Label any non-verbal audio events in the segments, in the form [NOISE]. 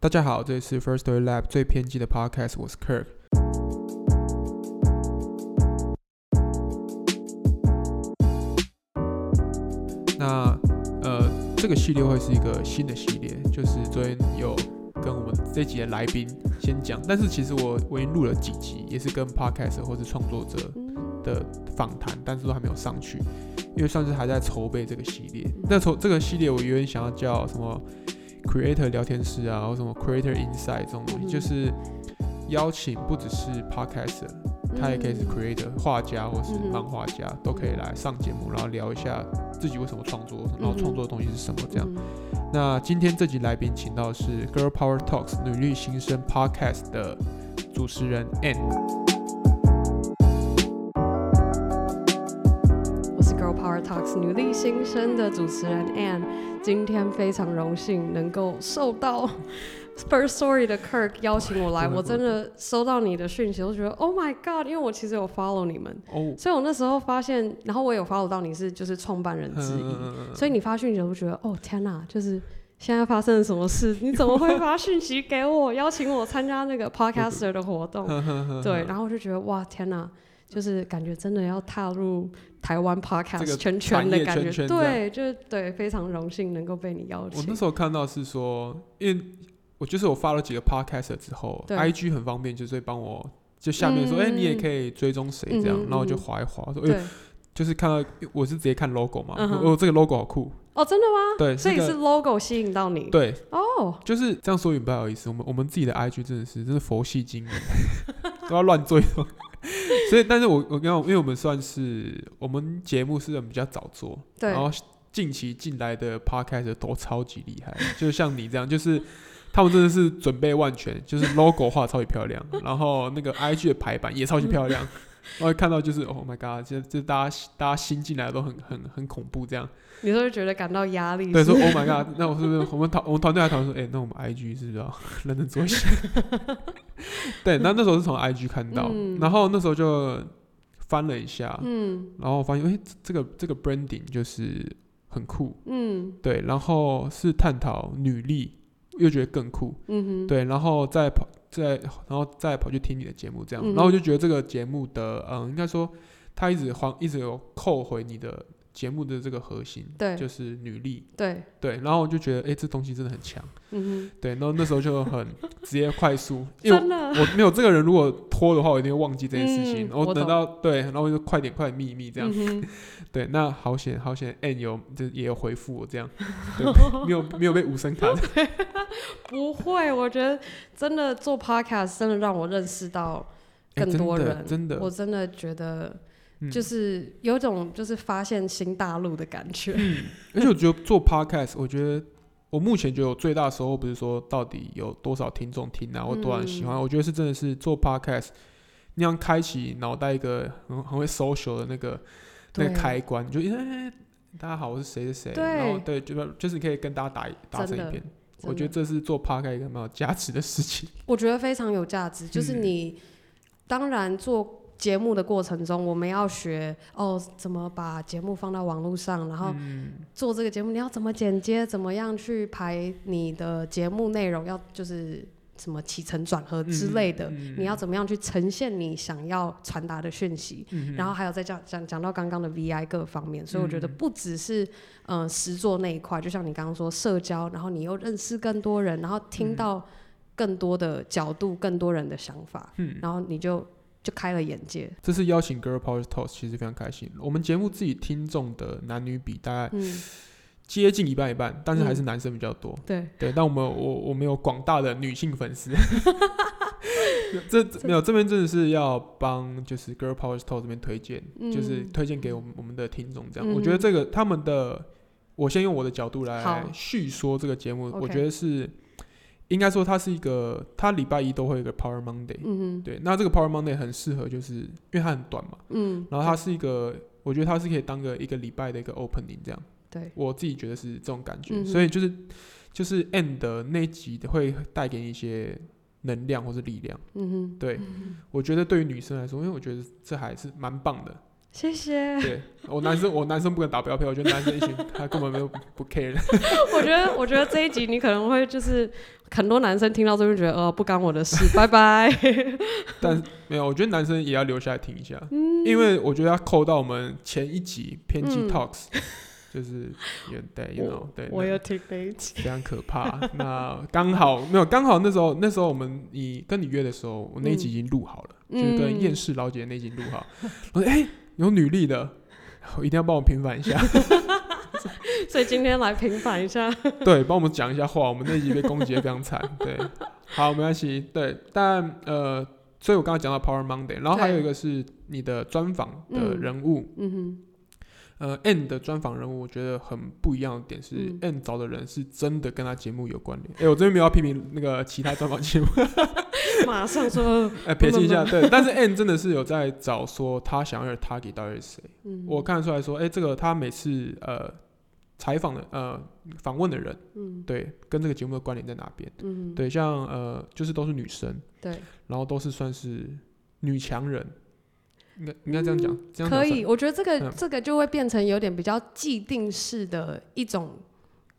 大家好，这里是 First Story Lab 最偏激的 Podcast，我是 Kirk。那呃，这个系列会是一个新的系列，就是昨天有跟我们这集的来宾先讲，但是其实我我已经录了几集，也是跟 Podcast 或是创作者的访谈，但是都还没有上去，因为算是还在筹备这个系列。那筹这个系列我有点想要叫什么 Creator 聊天室啊，或什么 Creator inside 这种东西，就是邀请不只是 Podcaster。他也可以是 creator 画家或是漫画家，都可以来上节目，然后聊一下自己为什么创作，然后创作的东西是什么这样。那今天这集来宾请到是 Girl Power Talks 女力新生 Podcast 的主持人 Ann。女力新生的主持人 Anne，今天非常荣幸能够受到。[LAUGHS] First Story 的 Kirk 邀请我来，我真的收到你的讯息，我觉得 Oh my God！因为我其实有 follow 你们，所以我那时候发现，然后我有 follow 到你是就是创办人之一，所以你发讯息，我觉得哦天哪，就是现在发生了什么事？你怎么会发讯息给我，邀请我参加那个 [LAUGHS] Podcaster 的活动？[LAUGHS] 对，然后我就觉得哇天哪，就是感觉真的要踏入台湾 Podcast 圈圈的感觉，对，就是对，非常荣幸能够被你邀请。我那时候看到是说，因为。我就是我发了几个 podcast 之后，IG 很方便，就是会帮我就下面说，哎，你也可以追踪谁？这样，然后我就划一划，说，哎，就是看到我是直接看 logo 嘛，哦，这个 logo 好酷，哦，真的吗？对，所以是 logo 吸引到你，对，哦，就是这样说也不好意思，我们我们自己的 IG 真的是真的佛系经营，[LAUGHS] 都要乱追，[LAUGHS] 所以，但是我我刚刚因为我们算是我们节目是比较早做，对，然后近期进来的 podcast 都超级厉害，就像你这样，就是。他们真的是准备万全，就是 logo 画超级漂亮，然后那个 IG 的排版也超级漂亮。然后看到就是 Oh my God，其实就大家大家新进来都很很很恐怖这样。你是觉得感到压力？对，说 Oh my God，那我是不是我们团我们团队还讨论说，哎，那我们 IG 是不是要认真做一下？[LAUGHS] 对，那那时候是从 IG 看到，然后那时候就翻了一下，嗯，然后发现哎，这个这个 branding 就是很酷，嗯，对，然后是探讨女力。又觉得更酷，嗯哼，对，然后再跑，再然后再跑去听你的节目，这样，然后我就觉得这个节目的，嗯，应该说，他一直还一直有扣回你的。节目的这个核心，对，就是女力，对。对，然后我就觉得，哎，这东西真的很强，嗯哼，对，然后那时候就很 [LAUGHS] 直接快速，[LAUGHS] 因为我没有这个人，如果拖的话，我一定会忘记这件事情，然后等到对，然后就快点快点秘密这样，[LAUGHS] 对，那好险好险，N 有就也有回复我这样，没有没有被无声卡，不会，我觉得真的做 Podcast 真的让我认识到更多人，真的，我真的觉得。就是有种就是发现新大陆的感觉，[LAUGHS] 而且我觉得做 podcast，我觉得我目前觉得我最大的收获不是说到底有多少听众听啊，或多少人喜欢，我觉得是真的是做 podcast 那样开启脑袋一个很很会 social 的那个那个开关，就哎大家好，我是谁谁谁，然后对，就是就是可以跟大家打打成一片，我觉得这是做 podcast 一个蛮有价值的事情。我觉得非常有价值，就是你当然做。节目的过程中，我们要学哦，怎么把节目放到网络上，然后做这个节目，你要怎么剪接，怎么样去排你的节目内容，要就是什么起承转合之类的，你要怎么样去呈现你想要传达的讯息，然后还有再讲讲讲到刚刚的 VI 各方面，所以我觉得不只是嗯实作那一块，就像你刚刚说社交，然后你又认识更多人，然后听到更多的角度，更多人的想法，然后你就。就开了眼界。这次邀请 Girl Power Talks，其实非常开心。我们节目自己听众的男女比大概接近一半一半，但是还是男生比较多。对对，但我们我我们有广大的女性粉丝。[LAUGHS] 这没有这边真的是要帮，就是 Girl Power Talks 这边推荐，就是推荐给我们我们的听众。这样，我觉得这个他们的，我先用我的角度来叙说这个节目，我觉得是。应该说，它是一个，它礼拜一都会有一个 Power Monday。嗯。对，那这个 Power Monday 很适合，就是因为它很短嘛。嗯。然后它是一个，我觉得它是可以当个一个礼拜的一个 Opening 这样。对。我自己觉得是这种感觉，所以就是就是 End 那集会带给你一些能量或是力量。嗯哼。对，我觉得对于女生来说，因为我觉得这还是蛮棒的。谢谢。对我男生，我男生不敢打标票，我觉得男生一群他根本没有不 care。[LAUGHS] 我觉得，我觉得这一集你可能会就是很多男生听到这边觉得，呃，不干我的事，拜拜。[LAUGHS] 但没有，我觉得男生也要留下来听一下，因为我觉得要扣到我们前一集偏激 talks，就是有对，you know，对，我有听那一集，非常可怕。那刚好没有，刚好那时候那时候我们你跟你约的时候，我那一集已经录好了，就是跟厌世老姐那集录好。[LAUGHS] 我说，哎。有女力的，一定要帮我平反一下。[LAUGHS] 所以今天来平反一下。[LAUGHS] 对，帮我们讲一下话。我们那集被攻击的非常惨。[LAUGHS] 对，好，没关系。对，但呃，所以我刚刚讲到 Power Monday，然后还有一个是你的专访的人物。嗯哼。呃，N 的专访人物，我觉得很不一样的点是，N 找的人是真的跟他节目有关联。哎，我这边没有要批评那个其他专访节目。[LAUGHS] 马上说，哎，撇清一下，对。但是 N 真的是有在找说他想要的 target 到底是谁。嗯。我看得出来说，哎，这个他每次呃采访的呃访问的人，嗯，对，跟这个节目的关联在哪边？嗯。对，像呃就是都是女生，对，然后都是算是女强人。应该应该这样讲，这样可以。我觉得这个这个就会变成有点比较既定式的一种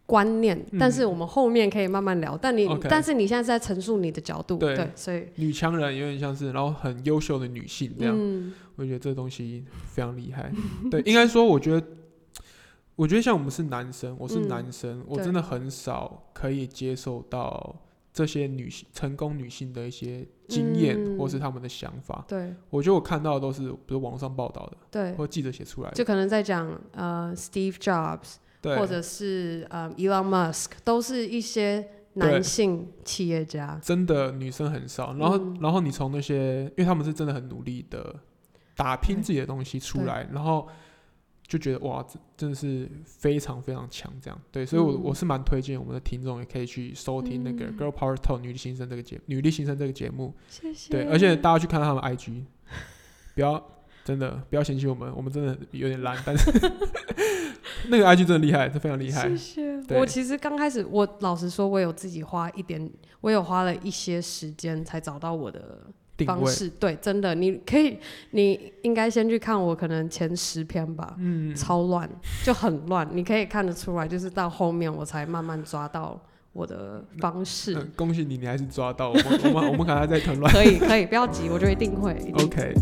观念，但是我们后面可以慢慢聊。但你但是你现在是在陈述你的角度，对，所以女强人有点像是，然后很优秀的女性这样，我觉得这东西非常厉害。[LAUGHS] 对，应该说，我觉得我觉得像我们是男生，我是男生，我真的很少可以接受到。这些女性成功女性的一些经验，或是他们的想法，对。我觉得我看到的都是，比如网上报道的，对，或记者写出来的，就可能在讲呃，Steve Jobs，或者是呃，Elon Musk，都是一些男性企业家，真的女生很少。然后，然后你从那些，因为他们是真的很努力的打拼自己的东西出来，然后。就觉得哇，真真的是非常非常强，这样对，所以，我我是蛮推荐我们的听众也可以去收听那个《Girl Power Talk》女力新生这个节女力新生这个节目，谢谢。对，而且大家去看他们 IG，不要真的不要嫌弃我们，我们真的有点烂，但是 [LAUGHS] 那个 IG 真的厉害，这非常厉害。谢谢。我其实刚开始，我老实说，我有自己花一点，我有花了一些时间才找到我的。方式对，真的，你可以，你应该先去看我可能前十篇吧，嗯，超乱，就很乱，你可以看得出来，就是到后面我才慢慢抓到我的方式。恭喜你，你还是抓到，我们我们我们可能还在很乱。[LAUGHS] 可以可以，不要急，我就一定会。[LAUGHS] OK。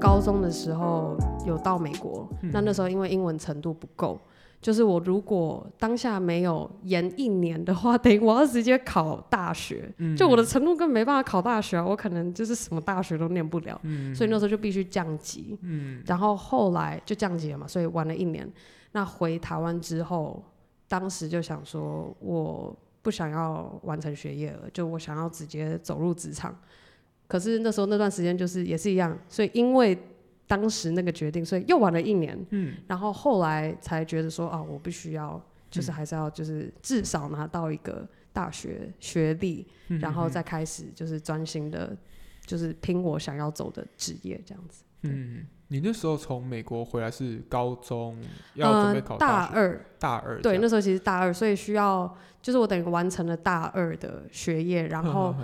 高中的时候有到美国，那那时候因为英文程度不够。就是我如果当下没有延一年的话，等于我要直接考大学，就我的程度根本没办法考大学啊，我可能就是什么大学都念不了，所以那时候就必须降级。然后后来就降级了嘛，所以玩了一年。那回台湾之后，当时就想说，我不想要完成学业了，就我想要直接走入职场。可是那时候那段时间就是也是一样，所以因为。当时那个决定，所以又玩了一年，嗯，然后后来才觉得说啊，我必须要，就是还是要，就是至少拿到一个大学学历，然后再开始就是专心的，就是拼我想要走的职业这样子。嗯，你那时候从美国回来是高中要准备考大二，大二对，那时候其实大二，所以需要就是我等于完成了大二的学业，然后。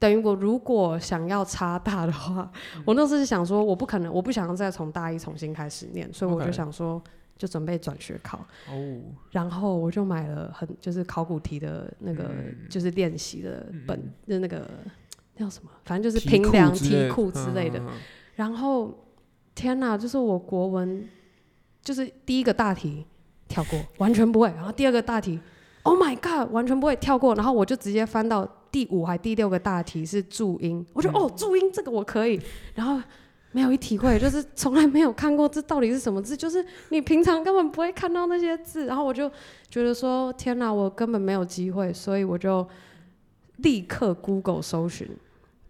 等于我如果想要差大的话，我那时候是想说，我不可能，我不想要再从大一重新开始念，所以我就想说，就准备转学考。哦。然后我就买了很就是考古题的那个就是练习的本，就那个叫什么，反正就是平量题库之类的。然后天哪，就是我国文就是第一个大题跳过，完全不会。然后第二个大题，Oh my God，完全不会跳过。然后我就直接翻到。第五还第六个大题是注音，我觉得哦，注音这个我可以，然后没有一体会，就是从来没有看过这到底是什么字，就是你平常根本不会看到那些字，然后我就觉得说天哪，我根本没有机会，所以我就立刻 Google 搜寻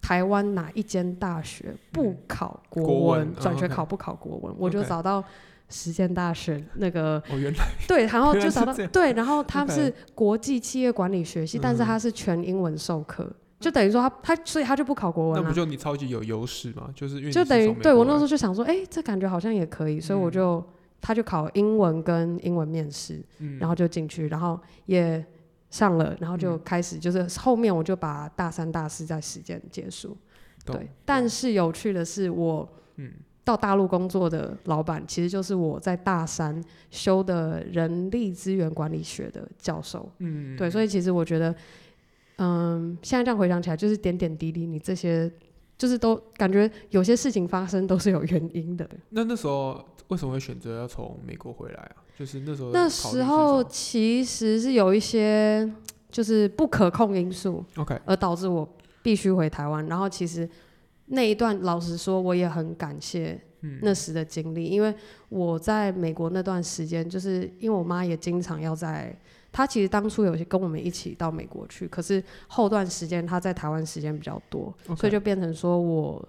台湾哪一间大学不考国文，转学考不考国文，我就找到。实践大学那个，哦，原来 [LAUGHS] 对，然后就找到对，然后他是国际企业管理学系，但是他是全英文授课，就等于说他他所以他就不考国文那不就你超级有优势吗？就是就等于对我那时候就想说，哎，这感觉好像也可以，所以我就他就考英文跟英文面试，然后就进去，然后也上了，然后就嗯。开始就是后面我就把大三大四在实践结束。对，但是有趣的是我。嗯到大陆工作的老板，其实就是我在大三修的人力资源管理学的教授。嗯，对，所以其实我觉得，嗯，现在这样回想起来，就是点点滴滴，你这些就是都感觉有些事情发生都是有原因的。那那时候为什么会选择要从美国回来啊？就是那时候那时候其实是有一些就是不可控因素，OK，而导致我必须回台湾。然后其实那一段，老实说，我也很感谢嗯。那时的经历，因为我在美国那段时间，就是因为我妈也经常要在，她其实当初有些跟我们一起到美国去，可是后段时间她在台湾时间比较多所以就变成说我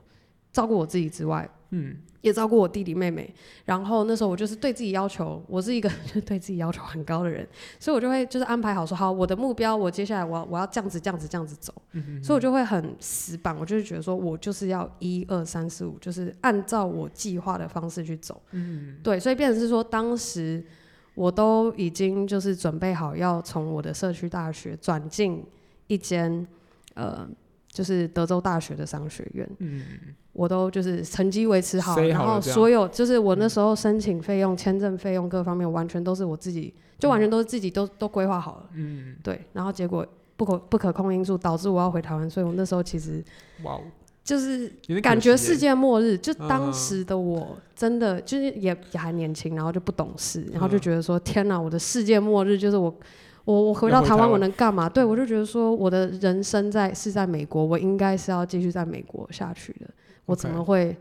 照顾我自己之外，嗯也照顾我弟弟妹妹。然后那时候我就是对自己要求，我是一个就 [LAUGHS] 对自己要求很高的人，所以我就会就是安排好说，好我的目标，我接下来我要我要这样子这样子这样子走，嗯所以我就会很死板，我就是觉得说我就是要一二三四五，就是按照我计划的方式去走。嗯对，所以变成是说当时我都已经就是准备好要从我的社区大学转进一间呃。就是德州大学的商学院，嗯我都就是成绩维持好，塞然后所有就是我那时候申请费用、签证费用各方面，完全都是我自己，就完全都是自己都都规划好了。嗯，对，然后结果不可不可控因素导致我要回台湾，所以我那时候其实哇哦，就是感觉世界末日。就当嗯时的我真的就是也也还年轻，然后就不懂事，然后就嗯觉得说天哪，我的世界末日就是我。我我回到台湾我能干嘛？对我就觉得说我的人生在是在美国，我应该是要继续在美国下去的。我怎么会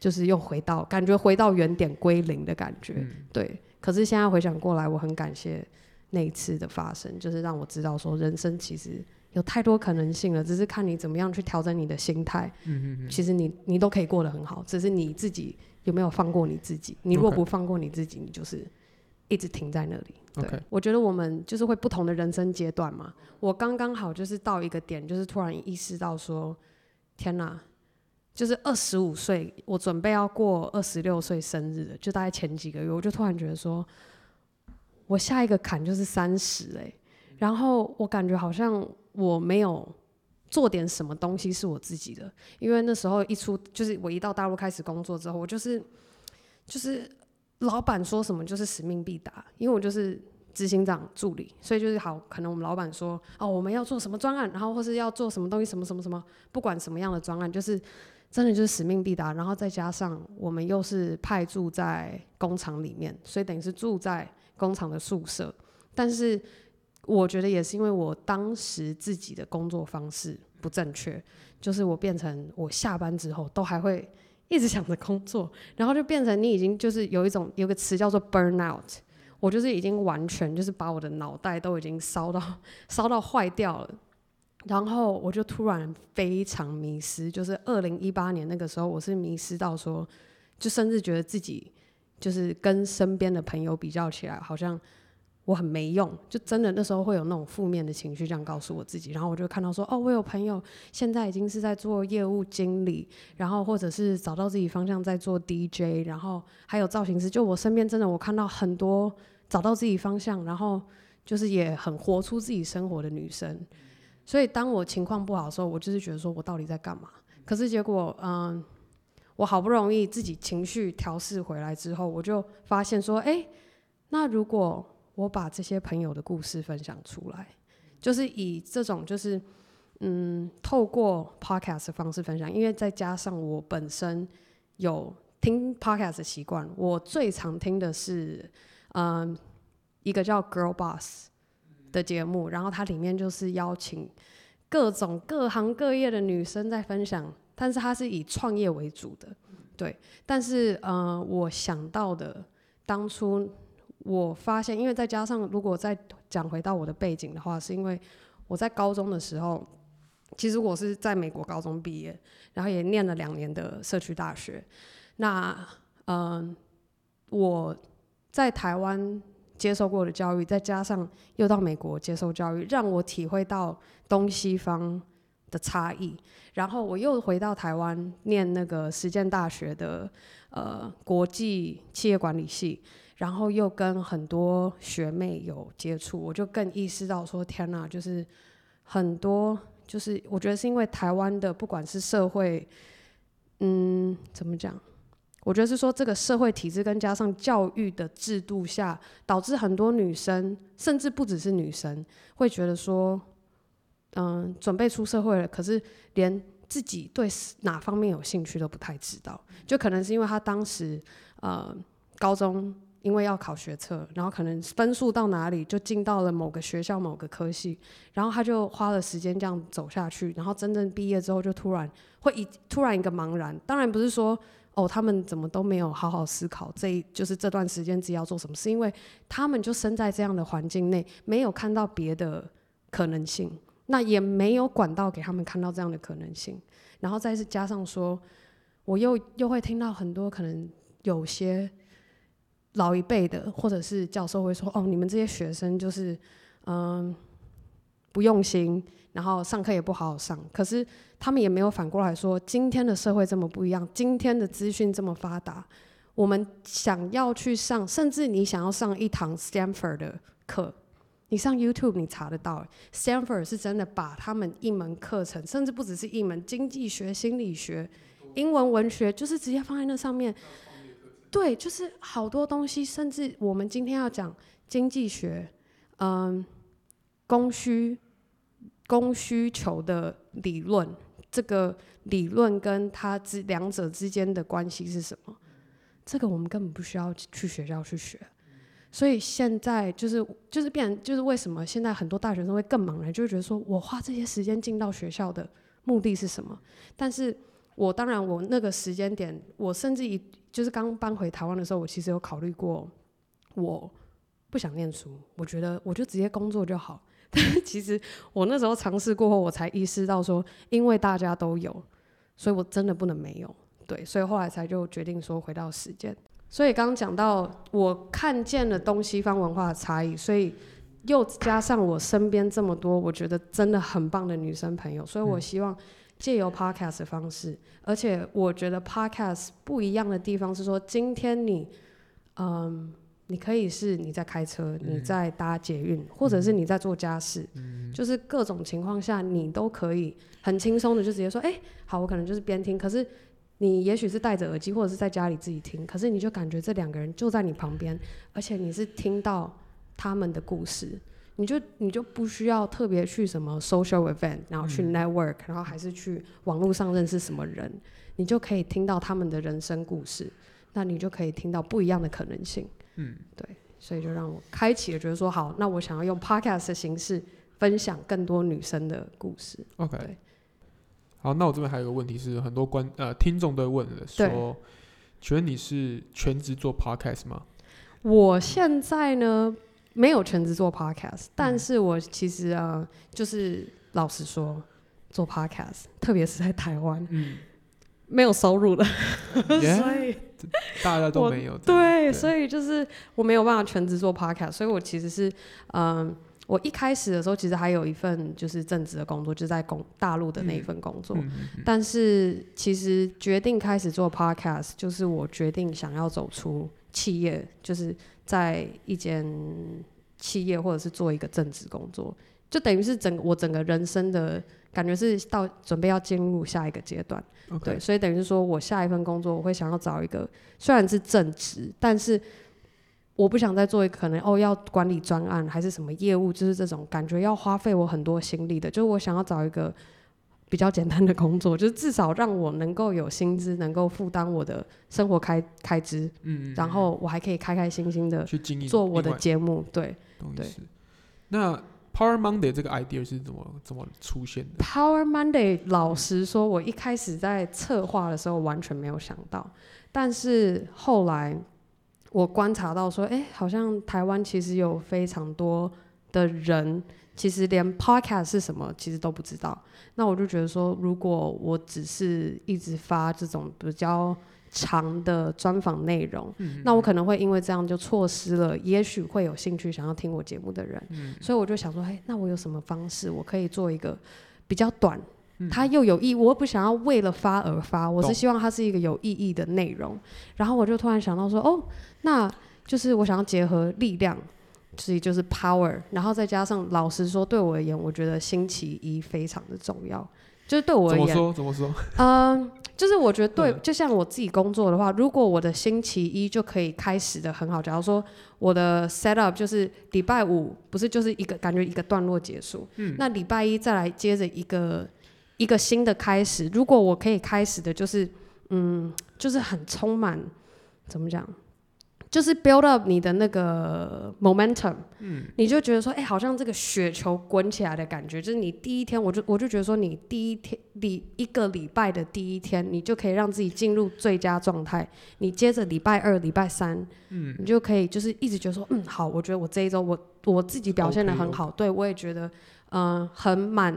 就是又回到感觉回到原点归零的感觉？嗯对，可是现在回想过来，我很感谢那一次的发生，就是让我知道说人生其实有太多可能性了，只是看你怎么样去调整你的心态。嗯嗯嗯其实你你都可以过得很好，只是你自己有没有放过你自己。你若不放过你自己，你就是一直停在那里。对我觉得我们就是会不同的人生阶段嘛。我刚刚好就是到一个点，就是突然意识到说，天哪！就是二十五岁，我准备要过二十六岁生日了，就大概前几个月，我就突然觉得说，我下一个坎就是三十哎，然后我感觉好像我没有做点什么东西是我自己的，因为那时候一出，就是我一到大陆开始工作之后，我就是就是老板说什么就是使命必达，因为我就是执行长助理，所以就是好，可能我们老板说哦我们要做什么专案，然后或是要做什么东西，什么什么什么，不管什么样的专案，就是真的就是使命必达，然后再加上我们又是派驻在工厂里面，所以等于是住在工厂的宿舍，但是我觉得也是因为我当时自己的工作方式不正确，就是我变成我下班之后都还会一直想着工作，然后就变成你已经就是有一种有个词叫做 burn out，我就是已经完全就是把我的脑袋都已经烧到 [LAUGHS] 烧到坏掉了。然后我就突然非常迷失，就是二零一八年那个时候，我是迷失到说，就甚至觉得自己就是跟身边的朋友比较起来，好像我很没用，就真的那时候会有那种负面的情绪，这样告诉我自己。然后我就看到说，哦，我有朋友现在已经是在做业务经理，然后或者是找到自己方向在做 DJ，然后还有造型师。就我身边真的我看到很多找到自己方向，然后就是也很活出自己生活的女生。所以当我情况不好的时候，我就是觉得说我到底在干嘛？可是结果，嗯，我好不容易自己情绪调试回来之后，我就发现说，哎、那如果我把这些朋友的故事分享出来，就是以这种就是嗯，透过 podcast 的方式分享，因为再加上我本身有听 podcast 的习惯，我最常听的是嗯一个叫 Girl Boss 的节目，然后它里面就是邀请各种各行各业的女生在分享，但是它是以创业为主的，对。但是呃，我想到的当初我发现，因为再加上如果再讲回到我的背景的话，是因为我在高中的时候，其实我是在美国高中毕业，然后也念了两年的社区大学。那嗯、我在台湾接受过的教育，再加上又到美国接受教育，让我体会到东西方的差异。然后我又回到台湾念那个实践大学的呃国际企业管理系，然后又跟很多学妹有接触，我就更意识到说，天哪，就是很多，就是我觉得是因为台湾的不管是社会，嗯，怎么讲？我觉得是说这个社会体制跟加上教育的制度下，导致很多女生，甚至不只是女生，会觉得说，嗯，准备出社会了，可是连自己对哪方面有兴趣都不太知道，就可能是因为她当时，呃，高中因为要考学测，然后可能分数到哪里就进到了某个学校某个科系，然后他就花了时间这样走下去，然后真正毕业之后就突然会一突然一个茫然，当然不是说。哦，他们怎么都没有好好思考，这就是这段时间自己要做什么？是因为他们就生在这样的环境内，没有看到别的可能性，那也没有管道给他们看到这样的可能性。然后再是加上说，我又又会听到很多可能有些老一辈的或者是教授会说：“哦，你们这些学生就是嗯不用心。”然后上课也不好好上，可是他们也没有反过来说，今天的社会这么不一样，今天的资讯这么发达，我们想要去上，甚至你想要上一堂 Stanford 的课，你上 YouTube 你查得到，Stanford 是真的把他们一门课程，甚至不只是一门经济学、心理学、英文、文学，就是直接放在那上面。对，就是好多东西，甚至我们今天要讲经济学，嗯，供需。供需求的理论，这个理论跟它之两者之间的关系是什么？这个我们根本不需要去学校去学。所以现在就是就是变就是为什么现在很多大学生会更茫然，就会觉得说我花这些时间进到学校的目的是什么？但是我当然我那个时间点，我甚至于就是刚搬回台湾的时候，我其实有考虑过，我不想念书，我觉得我就直接工作就好。[LAUGHS] 但其实我那时候尝试过后，我才意识到说，因为大家都有，所以我真的不能没有。对，所以后来才就决定说回到实践。所以刚刚讲到，我看见了东西方文化的差异，所以又加上我身边这么多我觉得真的很棒的女生朋友，所以我希望借由 podcast 的方式，而且我觉得 podcast 不一样的地方是说，今天你，嗯。你可以是你在开车，你在搭捷运，或者是你在做家事，就是各种情况下，你都可以很轻松的就直接说，哎，好，我可能就是边听。可是你也许是戴着耳机，或者是在家里自己听，可是你就感觉这两个人就在你旁边，而且你是听到他们的故事，你就你就不需要特别去什么 social event，然后去 network，然后还是去网络上认识什么人，你就可以听到他们的人生故事，那你就可以听到不一样的可能性。嗯，对，所以就让我开启了，觉得说好，那我想要用 podcast 的形式分享更多女生的故事。OK，好，那我这边还有个问题是，很多观呃听众都问了，说，请问你是全职做 podcast 吗？我现在呢没有全职做 podcast，但是我其实啊，就是老实说，做 podcast，特别是在台湾，嗯，没有收入的，[LAUGHS] 所以。大家都没有对，所以就是我没有办法全职做 podcast，所以我其实是嗯，我一开始的时候其实还有一份就是正职的工作，就在工大陆的那一份工作，但是其实决定开始做 podcast，就是我决定想要走出企业，就是在一间企业或者是做一个正职工作，就等于是整我整个人生的感觉是到准备要进入下一个阶段。对，所以等于是说我下一份工作，我会想要找一个虽然是正职，但是我不想再做一个可能哦要管理专案还是什么业务，就是这种感觉要花费我很多心力的。就是我想要找一个比较简单的工作，就是至少让我能够有薪资，能够负担我的生活开开支，嗯，然后我还可以开开心心的去经营做我的节目，对，对。那 Power Monday 这个 idea 是怎么怎么出现的？Power Monday 老实说，我一开始在策划的时候完全没有想到，但是后来我观察到说，哎，好像台湾其实有非常多的人，其实连 Podcast 是什么其实都不知道。那我就觉得说，如果我只是一直发这种比较。长的专访内容，那我可能会因为这样就错失了，也许会有兴趣想要听我节目的人，所以我就想说，嘿，那我有什么方式我可以做一个比较短，它又有意，我不想要为了发而发，我是希望它是一个有意义的内容。然后我就突然想到说，哦，那就是我想要结合力量，所以就是 power，然后再加上老实说，对我而言，我觉得星期一非常的重要，就是对我而言，怎么说？怎么说？[LAUGHS] 嗯，就是我觉得对，嗯就像我自己工作的话，如果我的星期一就可以开始的很好，假如说我的 set up 就是礼拜五不是就是一个感觉一个段落结束，嗯，那礼拜一再来接着一个一个新的开始，如果我可以开始的就是嗯，就是很充满怎么讲？就是 build up 你的那个 momentum，嗯，你就觉得说，哎、好像这个雪球滚起来的感觉，就是你第一天，我就我就觉得说，你第一天礼一个礼拜的第一天，你就可以让自己进入最佳状态。你接着礼拜二、礼拜三，嗯，你就可以就是一直觉得说，嗯，好，我觉得我这一周我我自己表现的很好对我也觉得，嗯、很满。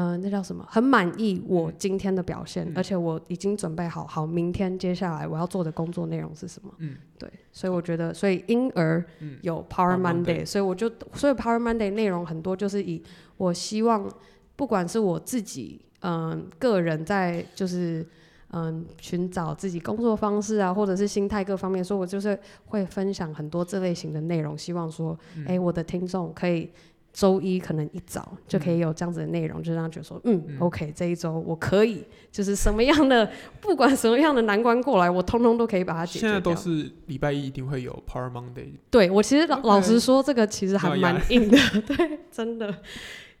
嗯、那叫什么？很满意我今天的表现，而且我已经准备好，好，明天接下来我要做的工作内容是什么？嗯，对，所以我觉得，所以因而有 Power Monday，Monday 所以我就，所以 Power Monday 内容很多，就是以我希望，不管是我自己，嗯，个人在就是。嗯，寻找自己工作方式啊，或者是心态各方面，所以我就是会分享很多这类型的内容，希望说，哎、我的听众可以周一可能一早就可以有这样子的内容，就让他觉得说，嗯 o k 这一周我可以，就是什么样的，不管什么样的难关过来，我通通都可以把它解决现在都是礼拜一一定会有 Power Monday，对我其实老 OK 老实说，这个其实还蛮硬的，[LAUGHS] 对，真的，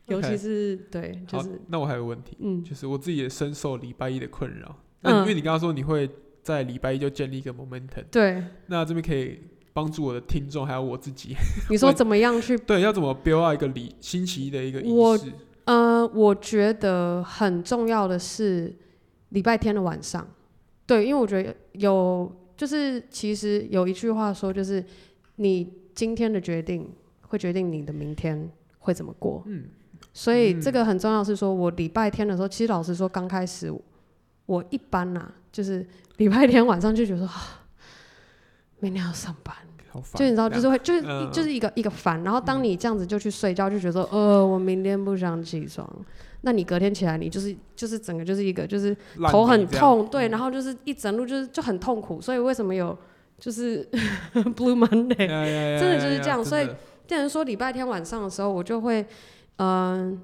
尤 OK 其是对，就好是，那我还有个问题，嗯。就是我自己也深受礼拜一的困扰。那因为嗯，你刚刚说你会在礼拜一就建立一个 momentum，对，那这边可以帮助我的听众还有我自己，[LAUGHS] 你说怎么样去？对，要怎么 build out 一个礼星期一的一个我仪式？呃，我觉得很重要的是礼拜天的晚上，对，因为我觉得有，就是其实有一句话说，就是你今天的决定会决定你的明天会怎么过。嗯，所以这个很重要，是说我礼拜天的时候，其实老实说，刚开始我一般呐、就是礼拜天晚上就觉得明天要上班，就你知道，就是会就是、嗯就是一个一个烦。然后当你这样子就去睡觉，就觉得说，呃，我明天不想起床。那你隔天起来，你就是就是整个就是一个就是头很痛，对，然后就是一整路就是就很痛苦。所以为什么有就是 [LAUGHS] Blue Monday？真的就是这样所以真的变成说礼拜天晚上的时候，我就会，嗯、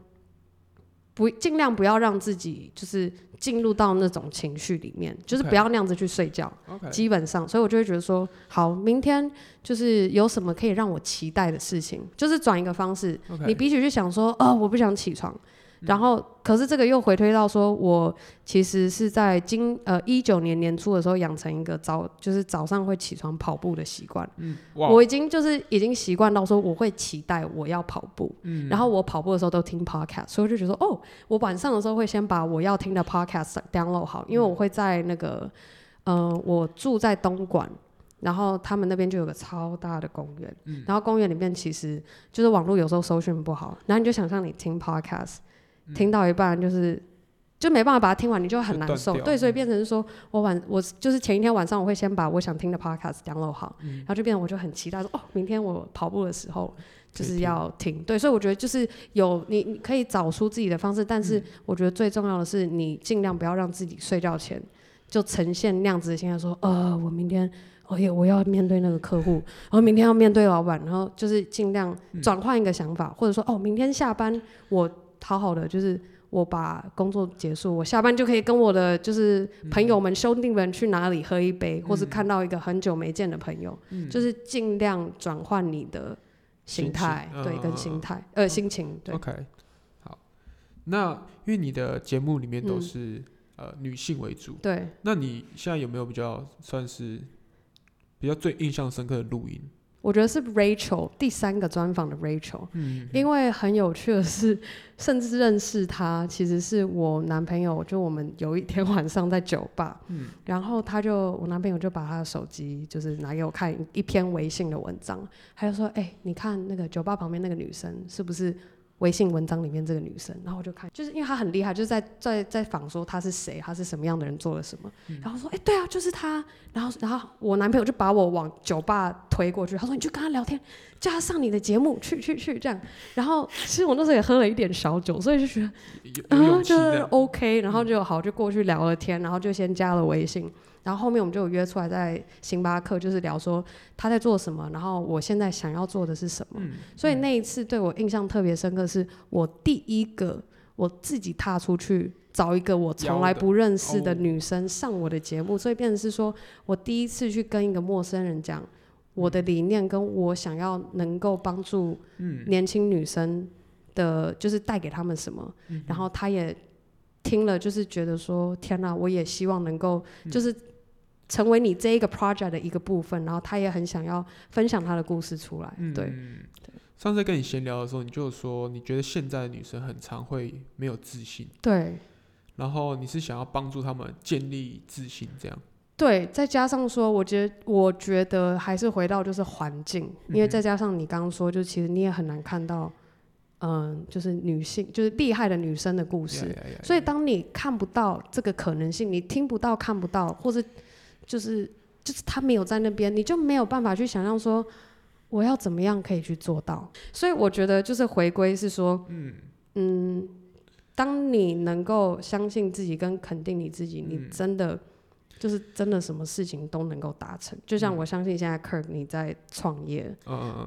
不尽量不要让自己就是进入到那种情绪里面，就是不要那样子去睡觉。基本上，所以我就会觉得说，好，明天就是有什么可以让我期待的事情，就是转一个方式。你比起去想说，哦，我不想起床，然后可是这个又回推到说，我其实是在今呃一九年年初的时候养成一个早就是早上会起床跑步的习惯。嗯，我已经就是已经习惯到说，我会期待我要跑步，嗯然后我跑步的时候都听 podcast，所以我就觉得说，哦，我晚上的时候会先把我要听的 podcast download 好，因为我会在那个，呃，我住在东莞。然后他们那边就有个超大的公园，嗯然后公园里面其实就是网络有时候搜讯不好，然后你就想象你听 podcast，、听到一半就是就没办法把它听完，你就很难受。对，所以嗯变成是说我晚我就是前一天晚上我会先把我想听的 podcast download 好，嗯然后就变成我就很期待说哦，明天我跑步的时候就是要听。对，所以我觉得就是有你你可以找出自己的方式，但嗯是我觉得最重要的是你尽量不要让自己睡觉前就呈现那样子的心态，说呃我明天。哦耶！我要面对那个客户，然 [LAUGHS] 后明天要面对老板，然后就是尽量嗯转换一个想法，或者说哦，明天下班我好好的，就是我把工作结束，我下班就可以跟我的就是朋友们、兄弟们去哪里喝一杯，或是看到一个很久没见的朋友，就是尽量转换你的心心态，对，跟心态，呃，心情，对，OK，好，那因为你的节目里面都嗯是、呃女性为主，对。那你现在有没有比较算是比较最印象深刻的录音？我觉得是 Rachel 第三个专访的 Rachel，嗯，因为很有趣的是，甚至认识他其实是我男朋友，就我们有一天 [LAUGHS] 晚上在酒吧，嗯然后他就我男朋友就把他的手机就是拿给我看一篇微信的文章，他就说：“哎、你看那个酒吧旁边那个女生是不是？”微信文章里面这个女生，然后我就看，就是因为她很厉害，就是在在在仿说她是谁，她是什么样的人，做了什么，然后说，哎、对啊，就是她，然后然后我男朋友就把我往酒吧推过去，他说你去跟她聊天，叫她上你的节目，去去去这样，然后其实我那时候也喝了一点小酒，所以就觉得有有啊，就是，OK，然后就好就过去聊了天，然后就先加了微信，然后后面我们就有约出来在星巴克，就是聊说他在做什么，然后我现在想要做的是什么。嗯，所以那一次对我印象特别深刻，是我第一个我自己踏出去找一个我从来不认识的哦。女生上我的节目，所以变成是说我第一次去跟一个陌生人讲我的理念，跟我想要能够帮助嗯。年轻女生的，就是带给他们什么，嗯。然后他也听了，就是觉得说天哪，我也希望能够嗯。就是。成为你这一个 project 的一个部分，然后他也很想要分享他的故事出来，嗯。对，嗯上次跟你闲聊的时候，你就说你觉得现在的女生很常会没有自信，对，然后你是想要帮助她们建立自信，这样。对，再加上说，我觉得，我觉得还是回到就是环境，因为再加上你刚刚说，就其实你也很难看到，嗯，就是女性，就是厉害的女生的故事。所以当你看不到这个可能性，你听不到、看不到，或是就是就是他没有在那边，你就没有办法去想象说我要怎么样可以去做到。所以我觉得就是回归是说，嗯嗯，当你能够相信自己跟肯定你自己，你嗯真的、就是真的什么事情都能够达成。就像嗯我相信现在 Kirk 你在创业，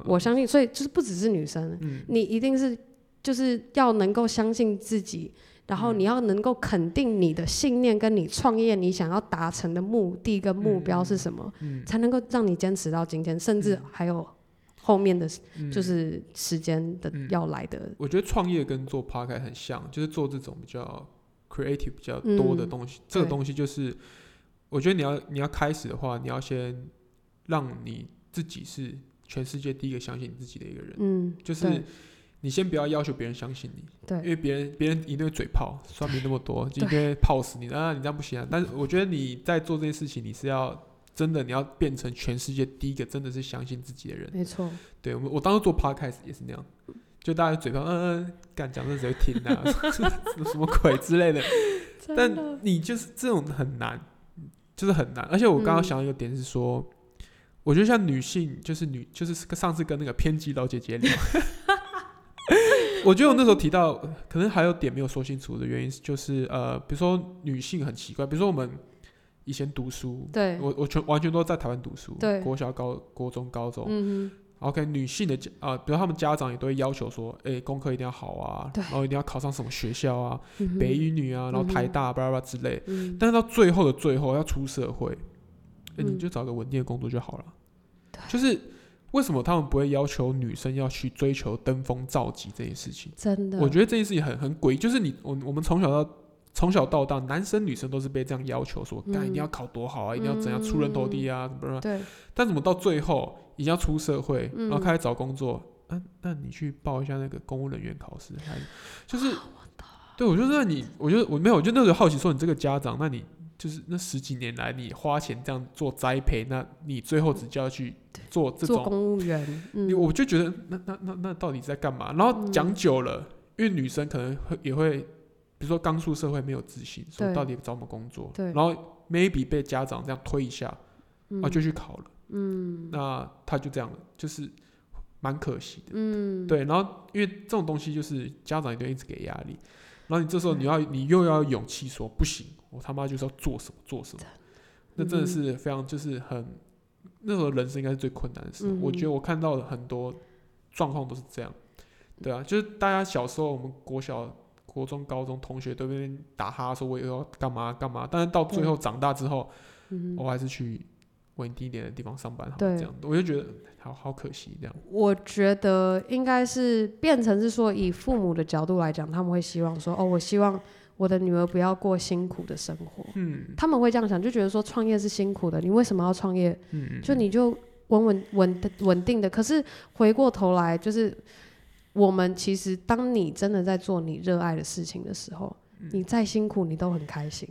我相信，所以就是不只是女生，嗯你一定是就是要能够相信自己。然后嗯你要能够肯定你的信念，跟你创业你想要达成的目的跟目标是什么，嗯才能够让你坚持到今天，甚至嗯还有后面的嗯就是时间的嗯要来的。我觉得创业跟做 s t 很像，就是做这种比较 creative 比较多的嗯东西。这个东西就是，我觉得你要你要开始的话，你要先让你自己是全世界第一个相信你自己的一个人。嗯，就是对你先不要要求别人相信你，对因为别人别人一定会嘴炮，酸民那么多，就一定会泡死你啊！你这样不行啊！但是我觉得你在做这些事情，你是要真的你要变成全世界第一个真的是相信自己的人。没错。对我，我当时做 podcast 也是那样，就大家嘴炮，嗯嗯，敢讲这谁会听啊？[LAUGHS] 什么鬼之类的。但你就是这种很难，就是很难。而且我刚刚嗯想到一个点是说，我觉得像女性，就是女，就是上次跟那个偏激老姐姐聊，[LAUGHS] 我觉得我那时候提到，可能还有点没有说清楚的原因，就是呃，比如说女性很奇怪，比如说我们以前读书，对，我我全完全都在台湾读书，对。国小、高、国中、高中，嗯 OK，女性的家啊、比如他们家长也都会要求说，哎、功课一定要好啊，然后一定要考上什么学校啊，嗯北一女啊，然后台大巴拉巴拉之类。嗯，但是到最后的最后要出社会，哎、你嗯就找个稳定的工作就好了。对。就是为什么他们不会要求女生要去追求登峰造极这件事情？真的，我觉得这件事情很很诡异，就是你我我们从小到从小到大，男生女生都是被这样要求说，干、一定要考多好啊，一定要怎样出人头地啊，怎么什么。对，但怎么到最后已经要出社会，嗯。然后开始找工作，嗯、那你去报一下那个公务人员考试，还就是，对我就说那你，我就我没有，我就那时候好奇说你这个家长，那你就是那十几年来你花钱这样做栽培，那你最后只就要去做这做种，公务员，你嗯，我就觉得那那那那到底在干嘛？然后讲久了，因为女生可能会也会，比如说刚出社会没有自信，说到底找什么工作，对然后 maybe 被家长这样推一下，嗯啊就去考了。嗯那他就这样了，就是蛮可惜的。嗯，对，然后因为这种东西就是家长一定会一直给压力，然后你这时候你要你又要勇气说不行，我他妈就是要做什么做什么，那真的嗯是非常就是很那时候人生应该是最困难的时候。我觉得嗯我看到的很多状况都是这样，对啊，就是大家小时候我们国小。国中、高中同学都边打哈，说我以后要干嘛干嘛，但是到最后长大之后，嗯我还是去稳定一点的地方上班好这样我就觉得好好可惜这样。我觉得应该是变成是说，以父母的角度来讲，他们会希望说，哦，我希望我的女儿不要过辛苦的生活。嗯他们会这样想，就觉得说创业是辛苦的，你为什么要创业？嗯，就你就稳稳稳的稳定的。可是回过头来，就是我们其实当你真的在做你热爱的事情的时候，你再辛苦你都很开心。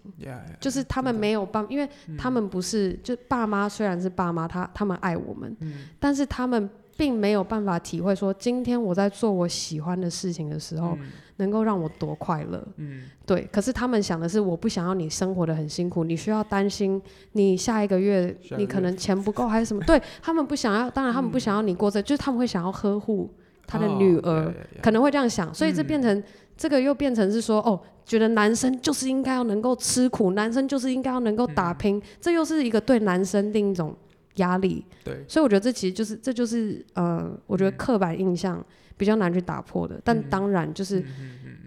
就是他们没有办，因为嗯他们不是就爸妈虽然是爸妈，他他们爱我们，嗯但是他们并没有办法体会说，今天我在做我喜欢的事情的时候，嗯能够让我多快乐。嗯对，可是他们想的是，我不想要你生活的很辛苦，你需要担心你下一个月你可能钱不够还是什么。[LAUGHS] 对他们不想要，当然他们不想要你过这，就是他们会想要呵护他的哦女儿，可能会这样想，所以这嗯变成这个又变成是说，哦，觉得男生就是应该要能够吃苦，男生就是应该要能够打拼，这又是一个对男生另一种压力。对，所以我觉得这其实就是这就是呃，我觉得刻板印象比较难去打破的。但当然，就是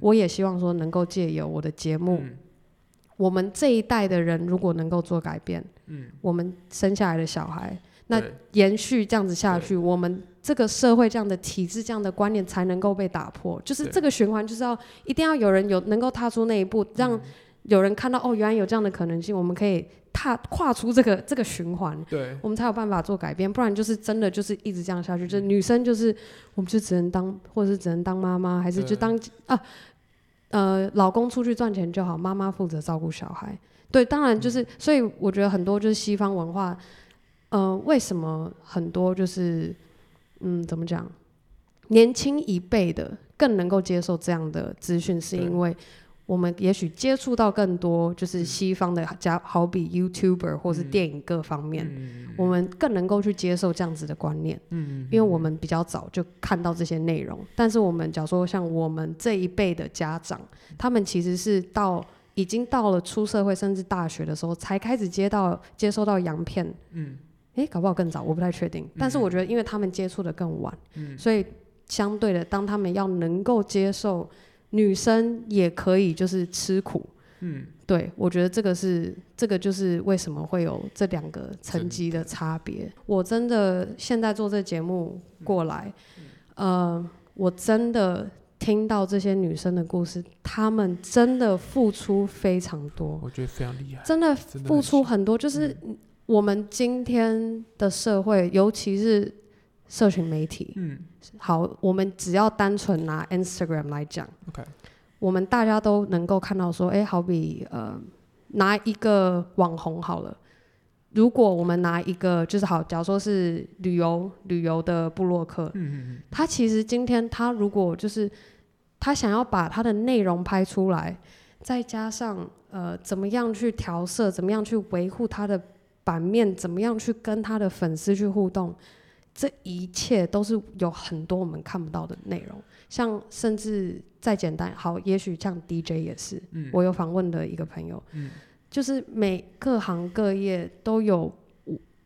我也希望说能够借由我的节目，我们这一代的人如果能够做改变，嗯，我们生下来的小孩。那延续这样子下去，我们这个社会这样的体制、这样的观念才能够被打破。就是这个循环，就是要一定要有人有能够踏出那一步，让有人看到哦，原来有这样的可能性，我们可以踏跨出这个这个循环，对，我们才有办法做改变。不然就是真的就是一直这样下去，就是女生就是我们就只能当，或者是只能当妈妈，还是就当啊呃老公出去赚钱就好，妈妈负责照顾小孩。对，当然就是所以我觉得很多就是西方文化。呃，为什么很多就是，嗯，怎么讲，年轻一辈的更能够接受这样的资讯，是因为我们也许接触到更多就是西方的，加好比 YouTuber 或是电影各方面，我们更能够去接受这样子的观念。嗯，因为我们比较早就看到这些内容，但是我们假如说像我们这一辈的家长，他们其实是到已经到了出社会甚至大学的时候，才开始接到接收到洋片。嗯。诶，搞不好更早，我不太确定。但是我觉得，因为他们接触的更晚，所以相对的，当他们要能够接受女生也可以就是吃苦，嗯，对我觉得这个是这个就是为什么会有这两个层级的差别。我真的现在做这节目过来，呃，我真的听到这些女生的故事，她们真的付出非常多，我觉得非常厉害，真的付出很多，就是。我们今天的社会，尤其是社群媒体，嗯，好，我们只要单纯拿 Instagram 来讲，OK，我们大家都能够看到说，哎，好比呃，拿一个网红好了，如果我们拿一个就是好，假如说是旅游旅游的布洛克，嗯嗯嗯，他其实今天他如果就是他想要把他的内容拍出来，再加上呃，怎么样去调色，怎么样去维护他的。版面怎么样去跟他的粉丝去互动？这一切都是有很多我们看不到的内容，像甚至再简单，好，也许像 DJ 也是，我有访问的一个朋友，就是每各行各业都有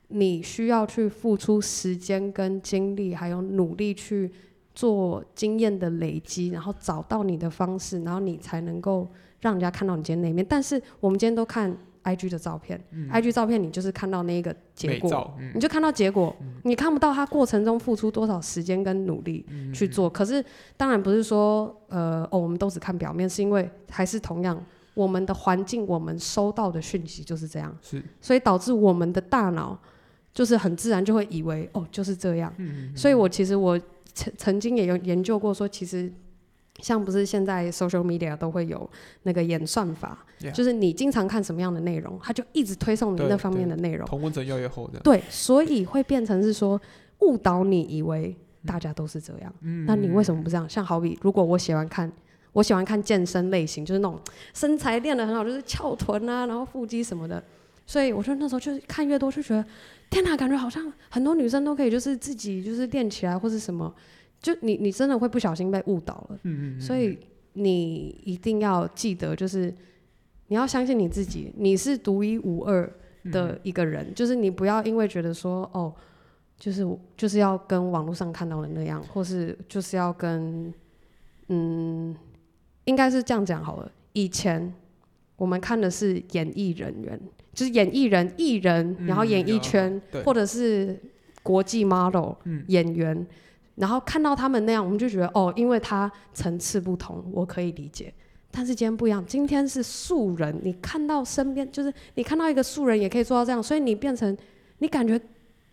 你需要去付出时间跟精力，还有努力去做经验的累积，然后找到你的方式，然后你才能够让人家看到你今天那一面。但是我们今天都看。I G 的照片，I G 照片你就是看到那个结果，你就看到结果，你看不到他过程中付出多少时间跟努力去做。可是当然不是说，呃，哦，我们都只看表面，是因为还是同样，我们的环境，我们收到的讯息就是这样，是，所以导致我们的大脑就是很自然就会以为，哦，就是这样。所以我其实我曾曾经也有研究过，说其实。像不是现在 social media 都会有那个演算法，就是你经常看什么样的内容，它就一直推送你那方面的内容。同温层越来越厚的。对，所以会变成是说误导你以为大家都是这样。嗯。那你为什么不这样？像好比如果我喜欢看，我喜欢看健身类型，就是那种身材练得很好，就是翘臀啊，然后腹肌什么的。所以我就那时候就是看越多，就觉得天哪，感觉好像很多女生都可以就是自己就是练起来或是什么。就你，你真的会不小心被误导了。嗯嗯所以你一定要记得，就是你要相信你自己，你是独一无二的一个人。就是你不要因为觉得说，哦，就是就是要跟网络上看到的那样，或是就是要跟，嗯，应该是这样讲好了。以前我们看的是演艺人员，就是演艺人、艺人，然后演艺圈，或者是国际 model 演员。然后看到他们那样，我们就觉得哦，因为他层次不同，我可以理解。但是今天不一样，今天是素人，你看到身边就是你看到一个素人也可以做到这样，所以你变成你感觉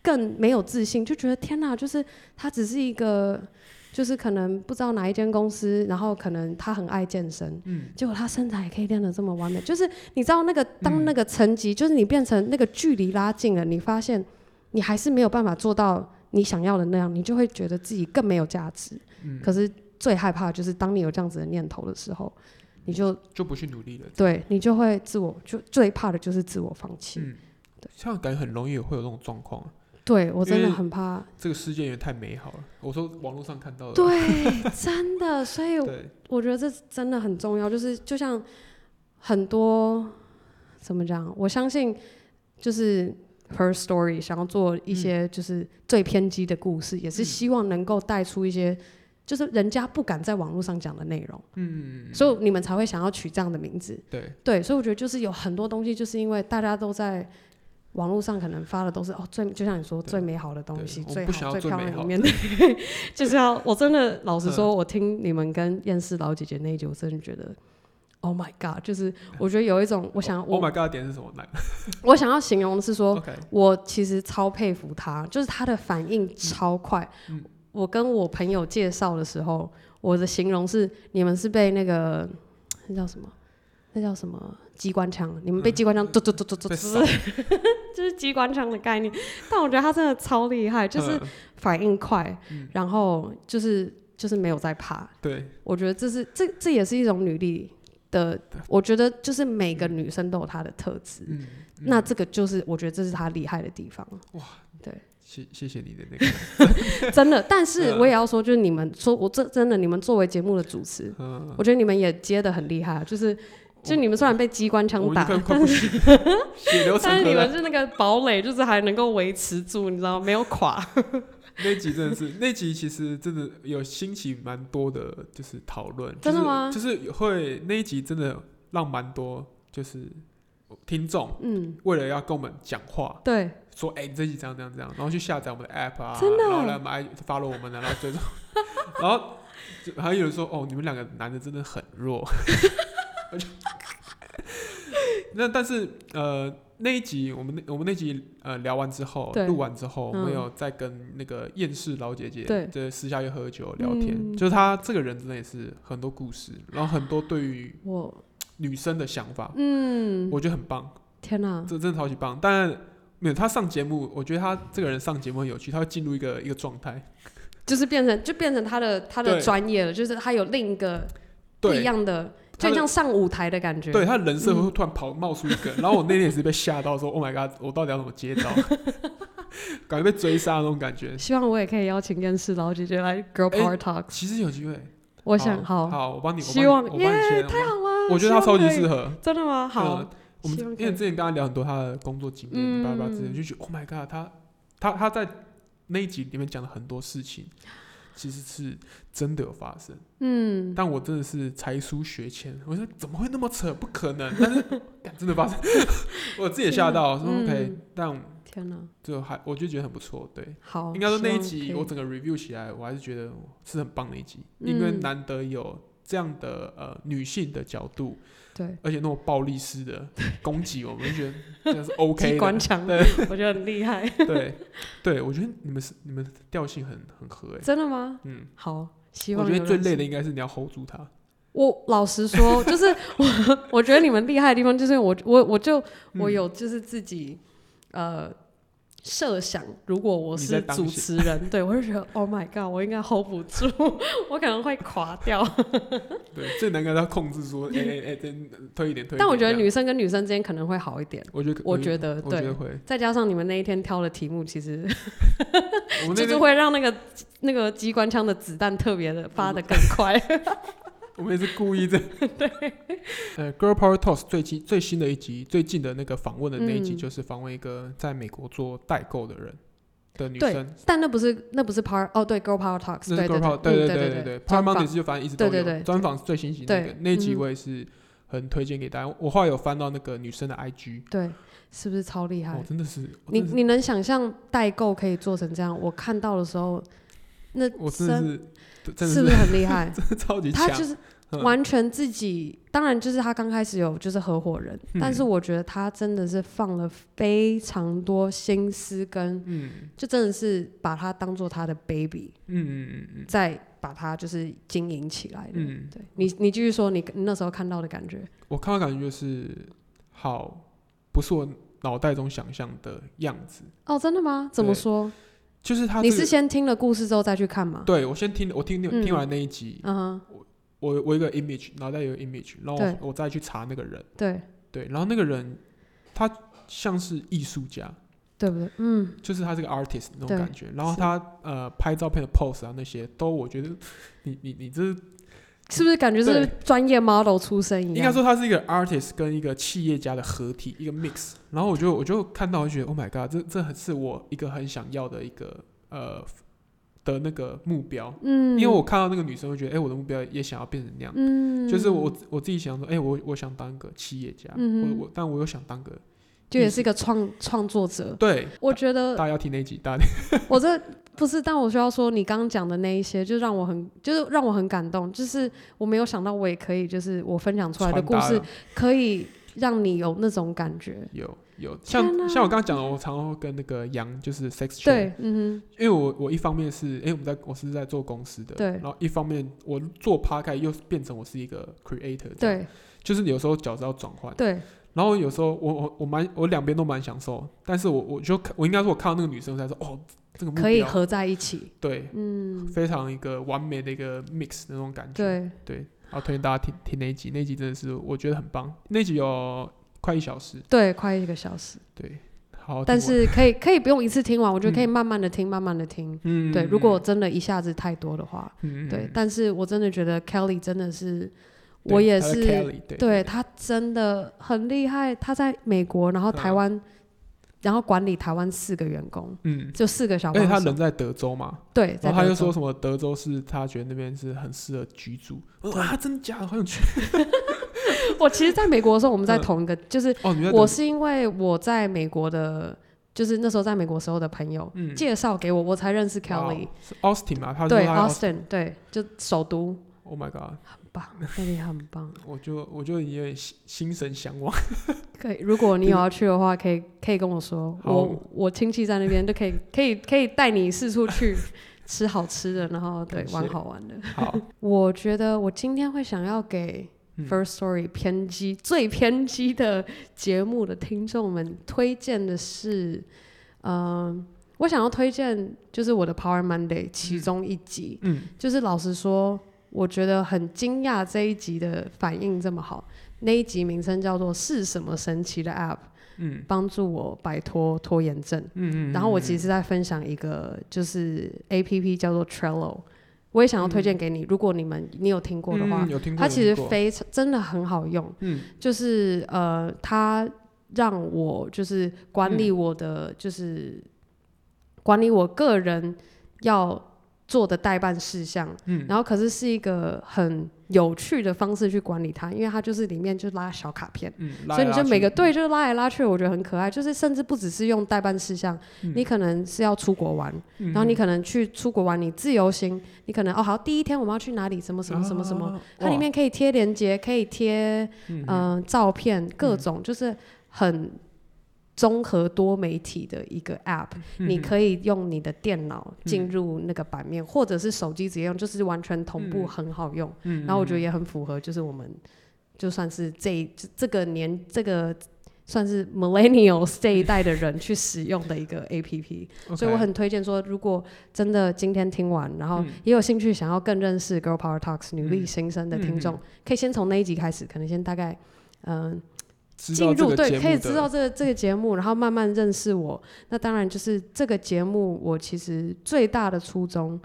更没有自信，就觉得天哪，就是他只是一个，就是可能不知道哪一间公司，然后可能他很爱健身，嗯，结果他身材也可以练得这么完美，就是你知道那个当那个层级，就是你变成那个距离拉近了，你发现你还是没有办法做到。你想要的那样，你就会觉得自己更没有价值。嗯。可是最害怕就是当你有这样子的念头的时候，你就就不去努力了。对，你就会自我就最怕的就是自我放弃。嗯。对。这样感觉很容易会有这种状况。对我真的很怕。这个世界也太美好了。我说网络上看到的，对，[LAUGHS] 真的，所以对我觉得这真的很重要，就是就像很多怎么讲，我相信就是 Her Story 想要做一些就是最偏激的故事，也是嗯。希望能够带出一些就是人家不敢在网络上讲的内容，嗯，所以你们才会想要取这样的名字。对。对，所以我觉得就是有很多东西，就是因为大家都在。网络上可能发的都是哦最，就像你说最美好的东西，最好最漂亮的一面，对，[LAUGHS] 就是要我真的老实说，我听你们跟厌世老姐姐那一集，我真的觉得，Oh my God，就是我觉得有一种我想 Oh 我 my God，点是什么？来 [LAUGHS] 我想要形容的是说我其实超佩服他，就是他的反应超快。嗯我跟我朋友介绍的时候，我的形容是你们是被那个那叫什么？那叫什么机关枪？你们被嗯机关枪嘟嘟嘟嘟嘟 [LAUGHS] 就是机关枪的概念。但我觉得他真的超厉害，就是嗯反应快，嗯然后就是就是没有在怕。对我觉得这是这这也是一种女力的，我觉得就是每个女生都有她的特质。嗯，那这个就是我觉得这是她厉害的地方。谢谢谢你的那个，[LAUGHS] 真的，但是嗯我也要说，就是你们说，我这真的，你们作为节目的主持，嗯，我觉得你们也接的很厉害，就是就你们虽然被机关枪打我已经，快快不行，[LAUGHS] 血流成但是。你们是那个堡垒，就是还能够维持住，你知道没有垮。那一集真的是，那一集其实真的有兴起蛮多的，就是讨论。真的吗就是就是会那一集真的让蛮多就是听众嗯，为了要跟我们讲话，对，说哎、你这集怎样怎样这样，然后去下载我们的 app 啊，真的然后来我们 i follow 我们啊，然后追踪，[LAUGHS] 然后就还有人说哦，你们两个男的真的很弱。[LAUGHS] [LAUGHS] 那但是呃那一集我们那我们那集呃聊完之后录完之后，我们嗯有在跟那个厌世老姐姐对。在私下又喝酒聊天，嗯。就是她这个人真的也是很多故事，然后很多对于我，女生的想法，嗯，我觉得很棒。天哪，这真的超级棒。但，没有她上节目，我觉得她这个人上节目很有趣，她会进入一个一个状态，就是变成就变成她的她的专业了，就是她有另一个不一样的就像上舞台的感觉。对，他的人设会嗯突然跑冒出一个，[LAUGHS] 然后我那天也是被吓到，说 Oh my god，我到底要怎么接招？[LAUGHS] 感觉被追杀那种感觉。希望我也可以邀请厌世老姐姐来 Girl 哎 Power Talk。其实有机会，我想好，好，好，我帮你，希望你我帮你签，太好了，我觉得他超级适合。真的吗？好嗯，我们因为之前跟他聊很多他的工作经验，嗯巴巴之前，就觉得 Oh my god，他他他在那一集里面讲了很多事情，其实是真的有发生。嗯，但我真的是才疏学浅，我说怎么会那么扯？不可能！但是 [LAUGHS] 真的发生，[LAUGHS] 我自己也吓到，说嗯 OK，但天哪，就还我就觉得很不错。对，好，应该说那一集我整个 review 起来，我还是觉得是很棒的一集，因为嗯难得有这样的呃女性的角度，对而且那种暴力式的攻击，我们觉得这样是 [LAUGHS] OK 机关的。枪，对我觉得很厉害，[LAUGHS] 对对，我觉得你们是你们调性很很合诶。真的吗？嗯，好，希我觉得最累的应该是你要 hold 住他。我老实说，[LAUGHS] 就是我，我觉得你们厉害的地方，就是我，我，我就我嗯有就是自己呃设想，如果我是主持人，[LAUGHS] 对我就觉得 Oh my God，我应该 hold 不住，[LAUGHS] 我可能会垮掉。[LAUGHS] 对，最难跟他控制说，哎哎哎，推一点，推一点。但我觉得女生跟女生之间可能会好一点，我觉得，我觉得对。再加上你们那一天挑的题目，其实就是会让那个那个机关枪的子弹特别的发的更快。我们也是故意的。[LAUGHS] 对。[LAUGHS] 呃，Girl Power Talks 最近最新的一集，最近的那个访问的那一集，嗯就是访问一个在美国做代购的人的女对生。但那不是那不是 Power 哦，对 Girl Power Talks，那是对 Girl 对 Power，对对对对对。Power Mondays 就反正一直都有专访最新集那个那一集，嗯我也是很推荐给大家。我后来有翻到那个女生的 IG，对，是不是超厉害哦，？真的是，你你能想象代购可以做成这样？我看到的时候，那我真的是真的是不是很厉害？[LAUGHS] 真的超级强他就。是嗯完全自己，当然就是他刚开始有就是合伙人，嗯但是我觉得他真的是放了非常多心思跟，嗯就真的是把他当做他的 baby，嗯嗯嗯嗯在把他就是经营起来的。嗯，对你，你继续说你你那时候看到的感觉。我看到感觉就是好，不是我脑袋中想象的样子，哦，真的吗？怎么说？就是他、这个。你是先听了故事之后再去看吗？对我先听，我听听嗯听完那一集，嗯哼，我我有一个 image，脑袋有 image，然后我我再去查那个人，对，对，然后那个人他像是艺术家，对不对？嗯，就是他这个 artist 那种感觉。然后他呃拍照片的 pose 啊那些都我觉得你你你这是不是感觉是专业 model 出身一样？应该说他是一个 artist 跟一个企业家的合体，一个 mix。然后我就我就看到，我就觉得 Oh my God，这这很是我一个很想要的一个呃的那个目标。嗯，因为我看到那个女生，会觉得哎、我的目标也想要变成那样。嗯，就是我我自己想说，哎、我我想当个企业家，嗯我我但我又想当个就也是一个创创作者。对。我觉得大家要听那一集，大家我这不是，但我需要说，你刚刚讲的那一些，就让我很，就是让我很感动。就是我没有想到，我也可以，就是我分享出来的故事可以让你有那种感觉。有有。像像我刚刚讲的，我常常会跟那个杨就是 sex 对，嗯哼。因为我我一方面是哎、我们在我是在做公司的，对。然后一方面我做 p a r k 又变成我是一个 creator，对。就是有时候角色要转换，对，然后有时候我我我蛮我两边都蛮享受，但是我我就看我应该说我看到那个女生我才说哦，可以合在一起。对嗯，非常一个完美的一个 mix 的那种感觉，对，对，然后推荐大家听听那一集，那一集真的是我觉得很棒，那一集有快一小时，对，快一个小时，对，好，但是可以可以不用一次听完，我觉得可以嗯慢慢的听，慢慢的听。嗯，对，如果真的一下子太多的话，对，但是我真的觉得 Kelly 真的是，我也是对对他真的很厉害，他在美国，然后台嗯湾，然后管理台湾四个员工，嗯，就四个小而且帮手。他人在德州嘛，对，然后他德州。又说什么德州是他觉得那边是很适合居住，我说啊，真的假？的？好想去。[LAUGHS] 我其实在美国的时候，我们在嗯。同一个，就是我是因为我在美国的，就是那时候在美国时候的朋友嗯。介绍给我，我才认识 Kelly。哦是 Austin 嘛？他说对，Austin，对，就首都，，Oh my god，很棒，[LAUGHS] Kelly 很棒。[LAUGHS] 我就我就有点心心神向往。[LAUGHS] 可以，如果你有要去的话，可以可以跟我说，好我我亲戚在那边都可以可以可以带你四处去吃好吃的，然后对玩好玩的。好，我觉得我今天会想要给嗯 First Story 偏激、最偏激的节目的听众们推荐的是，嗯、我想要推荐就是我的 Power Monday 其中一集，嗯就是老实说，我觉得很惊讶这一集的反应这么好。那一集名称叫做“是什么神奇的 App 嗯帮助我摆脱拖延症”。嗯嗯，然后我其实在分享一个就是 A P P 叫做 Trello，我也想要推荐给你。如果你们你有听过的话，嗯有听过，它其实非常真的很好用。嗯就是呃，它让我就是管理嗯我的、就是管理我个人要做的代办事项，嗯。然后可是是一个很有趣的方式去管理它，因为它就是里面就拉小卡片。嗯，所以你就每个对，队就是拉来拉去，我觉得很可爱。就是甚至不只是用代办事项，嗯。你可能是要出国玩，然然后你可能去出国玩，你自由行，你可能哦好，第一天我们要去哪里，什么什么什么什么，，它里面可以贴链接，可以贴嗯嗯、照片，各种就是很综合多媒体的一个 app，、你嗯可以用你的电脑进嗯入那个版面，或者是手机直接用，就是完全同步，嗯很好用。嗯，然后我觉得也很符合，就是我们就算是这这这个年这个算是 millennials 这一代的人去使用的一个 A P P，[LAUGHS] 所以我很推荐说，如果真的今天听完，然后嗯。也有兴趣想要更认识 Girl Power Talks 女力嗯。新生的嗯听众，嗯可以先从那一集开始，可能先大概嗯。进入对，可以知道这个这个节目，然后慢慢认识我。那当然就是这个节目，我其实最大的初衷，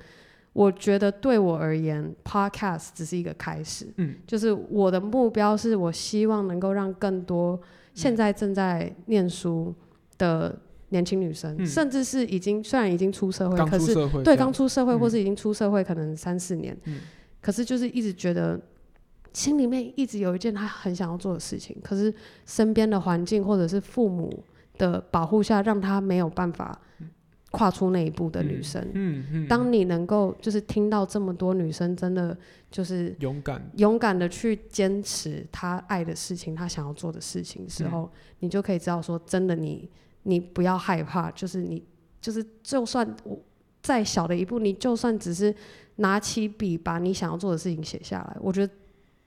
我觉得对我而言，podcast 只是一个开始。嗯就是我的目标是我希望能够让更多现在正在念书的年轻女生，嗯甚至是已经虽然已经出社会，可是对刚出社会嗯或是已经出社会可能三四年，嗯可是就是一直觉得心里面一直有一件他很想要做的事情，可是身边的环境或者是父母的保护下，让他没有办法跨出那一步的女生。嗯嗯，当你能够就是听到这么多女生真的就是勇敢，勇敢的去坚持她爱的事情，她想要做的事情的时候，你就可以知道说，真的你你不要害怕，就是你就是就算我再小的一步，你就算只是拿起笔把你想要做的事情写下来，我觉得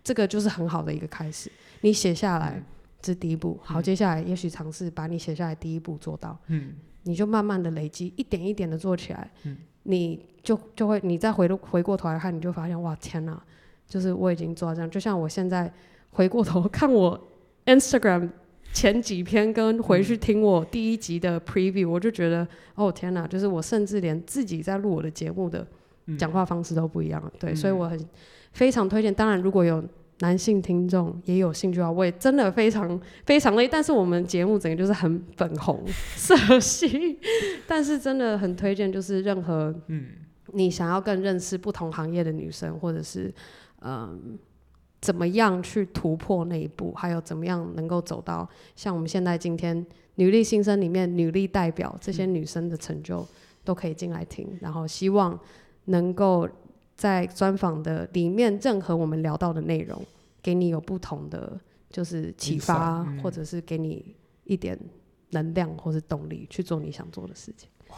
这个就是很好的一个开始。你写下来。嗯这是第一步，好，嗯接下来也许尝试把你写下来第一步做到，嗯你就慢慢的累积，一点一点的做起来，嗯你就就会，你再回过头来看，你就发现，哇，天哪，就是我已经做到这样。就像我现在回过头看我 Instagram 前几篇跟回去听我第一集的 preview，我就觉得哦天哪，就是我甚至连自己在录我的节目的嗯讲话方式都不一样了。对，嗯所以我很非常推荐。当然，如果有男性听众也有兴趣的话，我也真的非常非常累。但是我们节目整个就是很粉红 [LAUGHS] 色系，但是真的很推荐，就是任何嗯你想要更认识不同行业的女生，或者是嗯。怎么样去突破那一步，还有怎么样能够走到像我们现在今天女力新生里面女力代表这些女生的成就，都可以进来听。然后希望能够在专访的里面，任何我们聊到的内容，给你有不同的就是启发嗯或者是给你一点能量或是动力去做你想做的事情。哇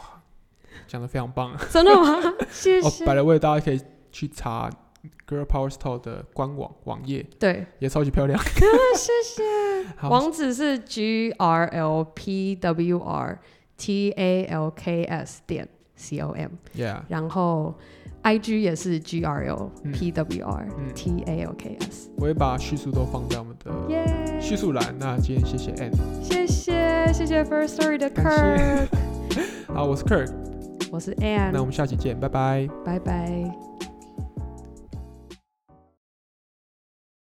讲的非常棒。[LAUGHS] 真的吗？[LAUGHS] 谢哦，谢。摆了位大家可以去查 Girl Power Store 的官网网页，对，也超级漂亮。[LAUGHS] 谢谢。网址是 G R L P W R T A L K S 点 C O M，Yeah，然后 I G 也是 G R 嗯 P W R 嗯 T A L K S。我会把叙述都放在我们的耶！叙述栏。那今天谢谢 Ann，谢谢谢谢 First Story 的感 Kirk，[LAUGHS] 好，我是 Kirk，我是 Anne，们下期见，拜拜。拜拜。